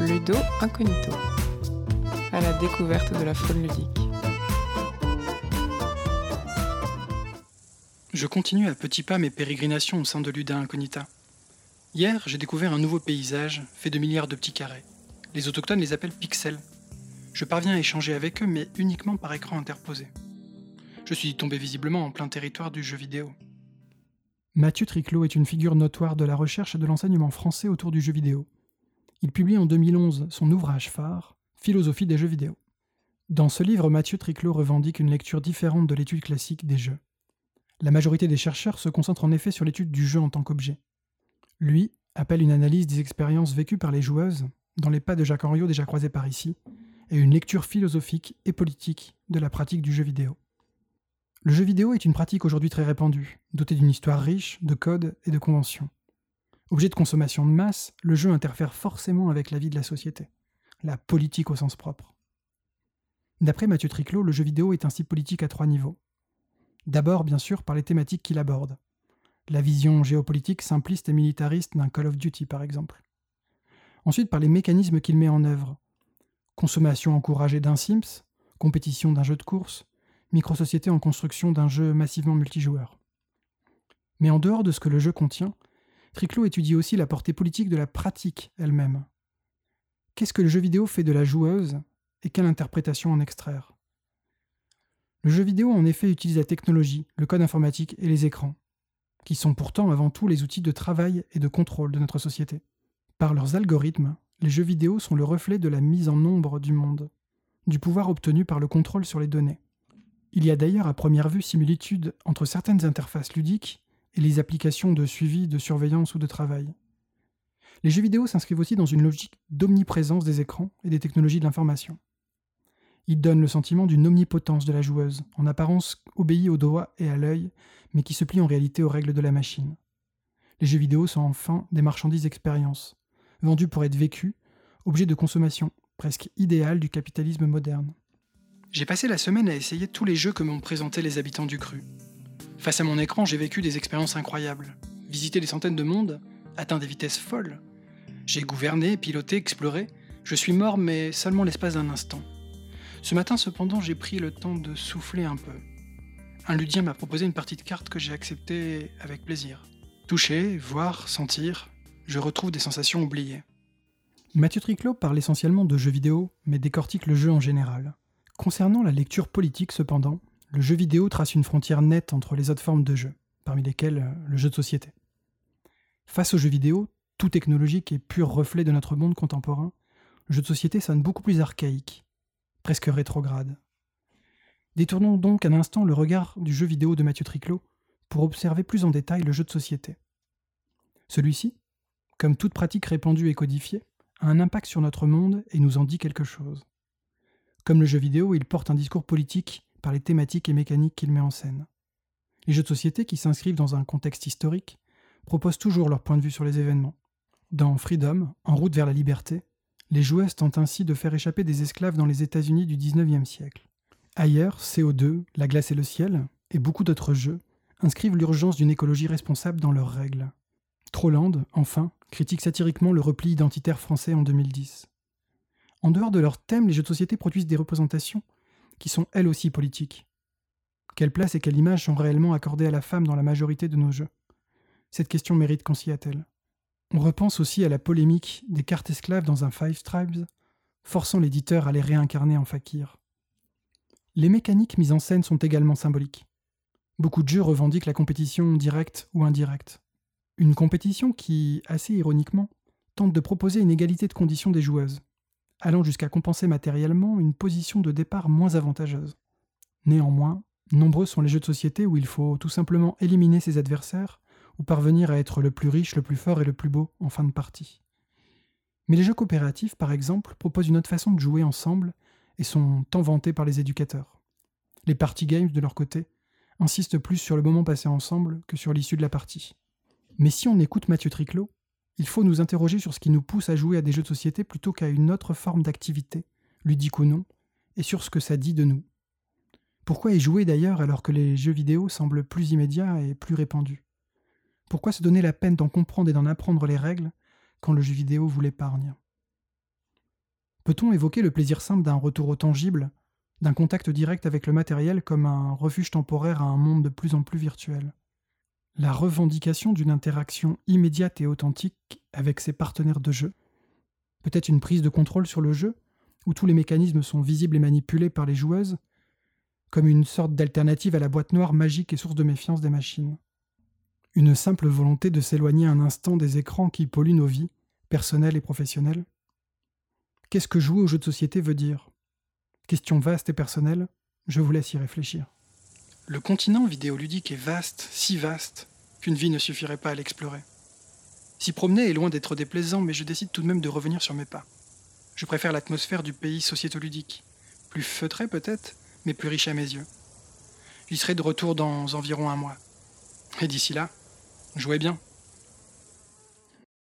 Ludo Incognito, à la découverte de la faune ludique. Je continue à petits pas mes pérégrinations au sein de Luda Incognita. Hier, j'ai découvert un nouveau paysage fait de milliards de petits carrés. Les autochtones les appellent pixels. Je parviens à échanger avec eux, mais uniquement par écran interposé. Je suis tombé visiblement en plein territoire du jeu vidéo. Mathieu Triclot est une figure notoire de la recherche et de l'enseignement français autour du jeu vidéo. Il publie en 2011 son ouvrage phare, Philosophie des jeux vidéo. Dans ce livre, Mathieu Triclot revendique une lecture différente de l'étude classique des jeux. La majorité des chercheurs se concentrent en effet sur l'étude du jeu en tant qu'objet. Lui appelle une analyse des expériences vécues par les joueuses, dans les pas de Jacques Henriot déjà croisés par ici, et une lecture philosophique et politique de la pratique du jeu vidéo. Le jeu vidéo est une pratique aujourd'hui très répandue, dotée d'une histoire riche, de codes et de conventions. Objet de consommation de masse, le jeu interfère forcément avec la vie de la société, la politique au sens propre. D'après Mathieu Triclot, le jeu vidéo est ainsi politique à trois niveaux. D'abord, bien sûr, par les thématiques qu'il aborde. La vision géopolitique simpliste et militariste d'un Call of Duty, par exemple. Ensuite, par les mécanismes qu'il met en œuvre. Consommation encouragée d'un Sims, compétition d'un jeu de course, microsociété en construction d'un jeu massivement multijoueur. Mais en dehors de ce que le jeu contient, Triclot étudie aussi la portée politique de la pratique elle-même. Qu'est-ce que le jeu vidéo fait de la joueuse et quelle interprétation en extraire? Le jeu vidéo en effet utilise la technologie, le code informatique et les écrans, qui sont pourtant avant tout les outils de travail et de contrôle de notre société. Par leurs algorithmes, les jeux vidéo sont le reflet de la mise en nombre du monde, du pouvoir obtenu par le contrôle sur les données. Il y a d'ailleurs à première vue similitude entre certaines interfaces ludiques et les applications de suivi, de surveillance ou de travail. Les jeux vidéo s'inscrivent aussi dans une logique d'omniprésence des écrans et des technologies de l'information. Ils donnent le sentiment d'une omnipotence de la joueuse, en apparence obéie au doigt et à l'œil, mais qui se plie en réalité aux règles de la machine. Les jeux vidéo sont enfin des marchandises d'expérience, vendues pour être vécues, objets de consommation, presque idéal du capitalisme moderne. J'ai passé la semaine à essayer tous les jeux que m'ont présentés les habitants du cru. Face à mon écran, j'ai vécu des expériences incroyables. Visité des centaines de mondes, atteint des vitesses folles. J'ai gouverné, piloté, exploré. Je suis mort, mais seulement l'espace d'un instant. Ce matin, cependant, j'ai pris le temps de souffler un peu. Un ludien m'a proposé une partie de cartes que j'ai acceptée avec plaisir. Toucher, voir, sentir, je retrouve des sensations oubliées. Mathieu Triclot parle essentiellement de jeux vidéo, mais décortique le jeu en général. Concernant la lecture politique, cependant, le jeu vidéo trace une frontière nette entre les autres formes de jeu, parmi lesquelles euh, le jeu de société. Face au jeu vidéo, tout technologique et pur reflet de notre monde contemporain, le jeu de société sonne beaucoup plus archaïque, presque rétrograde. Détournons donc un instant le regard du jeu vidéo de Mathieu Triclot pour observer plus en détail le jeu de société. Celui-ci, comme toute pratique répandue et codifiée, a un impact sur notre monde et nous en dit quelque chose. Comme le jeu vidéo, il porte un discours politique par les thématiques et mécaniques qu'il met en scène. Les jeux de société, qui s'inscrivent dans un contexte historique, proposent toujours leur point de vue sur les événements. Dans Freedom, En route vers la liberté, les joueuses tentent ainsi de faire échapper des esclaves dans les États-Unis du XIXe siècle. Ailleurs, CO2, La glace et le ciel, et beaucoup d'autres jeux, inscrivent l'urgence d'une écologie responsable dans leurs règles. Trolland, enfin, critique satiriquement le repli identitaire français en 2010. En dehors de leur thème, les jeux de société produisent des représentations qui sont elles aussi politiques. Quelle place et quelle image sont réellement accordées à la femme dans la majorité de nos jeux? Cette question mérite qu'on s'y attelle. On repense aussi à la polémique des cartes esclaves dans un Five Tribes, forçant l'éditeur à les réincarner en fakir. Les mécaniques mises en scène sont également symboliques. Beaucoup de jeux revendiquent la compétition directe ou indirecte. Une compétition qui, assez ironiquement, tente de proposer une égalité de conditions des joueuses allant jusqu'à compenser matériellement une position de départ moins avantageuse. Néanmoins, nombreux sont les jeux de société où il faut tout simplement éliminer ses adversaires ou parvenir à être le plus riche, le plus fort et le plus beau en fin de partie. Mais les jeux coopératifs, par exemple, proposent une autre façon de jouer ensemble et sont tant vantés par les éducateurs. Les party games, de leur côté, insistent plus sur le moment passé ensemble que sur l'issue de la partie. Mais si on écoute Mathieu Triclot, il faut nous interroger sur ce qui nous pousse à jouer à des jeux de société plutôt qu'à une autre forme d'activité, ludique ou non, et sur ce que ça dit de nous. Pourquoi y jouer d'ailleurs alors que les jeux vidéo semblent plus immédiats et plus répandus? Pourquoi se donner la peine d'en comprendre et d'en apprendre les règles quand le jeu vidéo vous l'épargne? Peut-on évoquer le plaisir simple d'un retour au tangible, d'un contact direct avec le matériel comme un refuge temporaire à un monde de plus en plus virtuel? La revendication d'une interaction immédiate et authentique avec ses partenaires de jeu Peut-être une prise de contrôle sur le jeu, où tous les mécanismes sont visibles et manipulés par les joueuses, comme une sorte d'alternative à la boîte noire magique et source de méfiance des machines. Une simple volonté de s'éloigner un instant des écrans qui polluent nos vies, personnelles et professionnelles Qu'est-ce que jouer aux jeux de société veut dire? Question vaste et personnelle, je vous laisse y réfléchir. Le continent vidéoludique est vaste, si vaste, qu'une vie ne suffirait pas à l'explorer. S'y promener est loin d'être déplaisant, mais je décide tout de même de revenir sur mes pas. Je préfère l'atmosphère du pays sociétoludique, plus feutré peut-être, mais plus riche à mes yeux. J'y serai de retour dans environ un mois. Et d'ici là, jouez bien.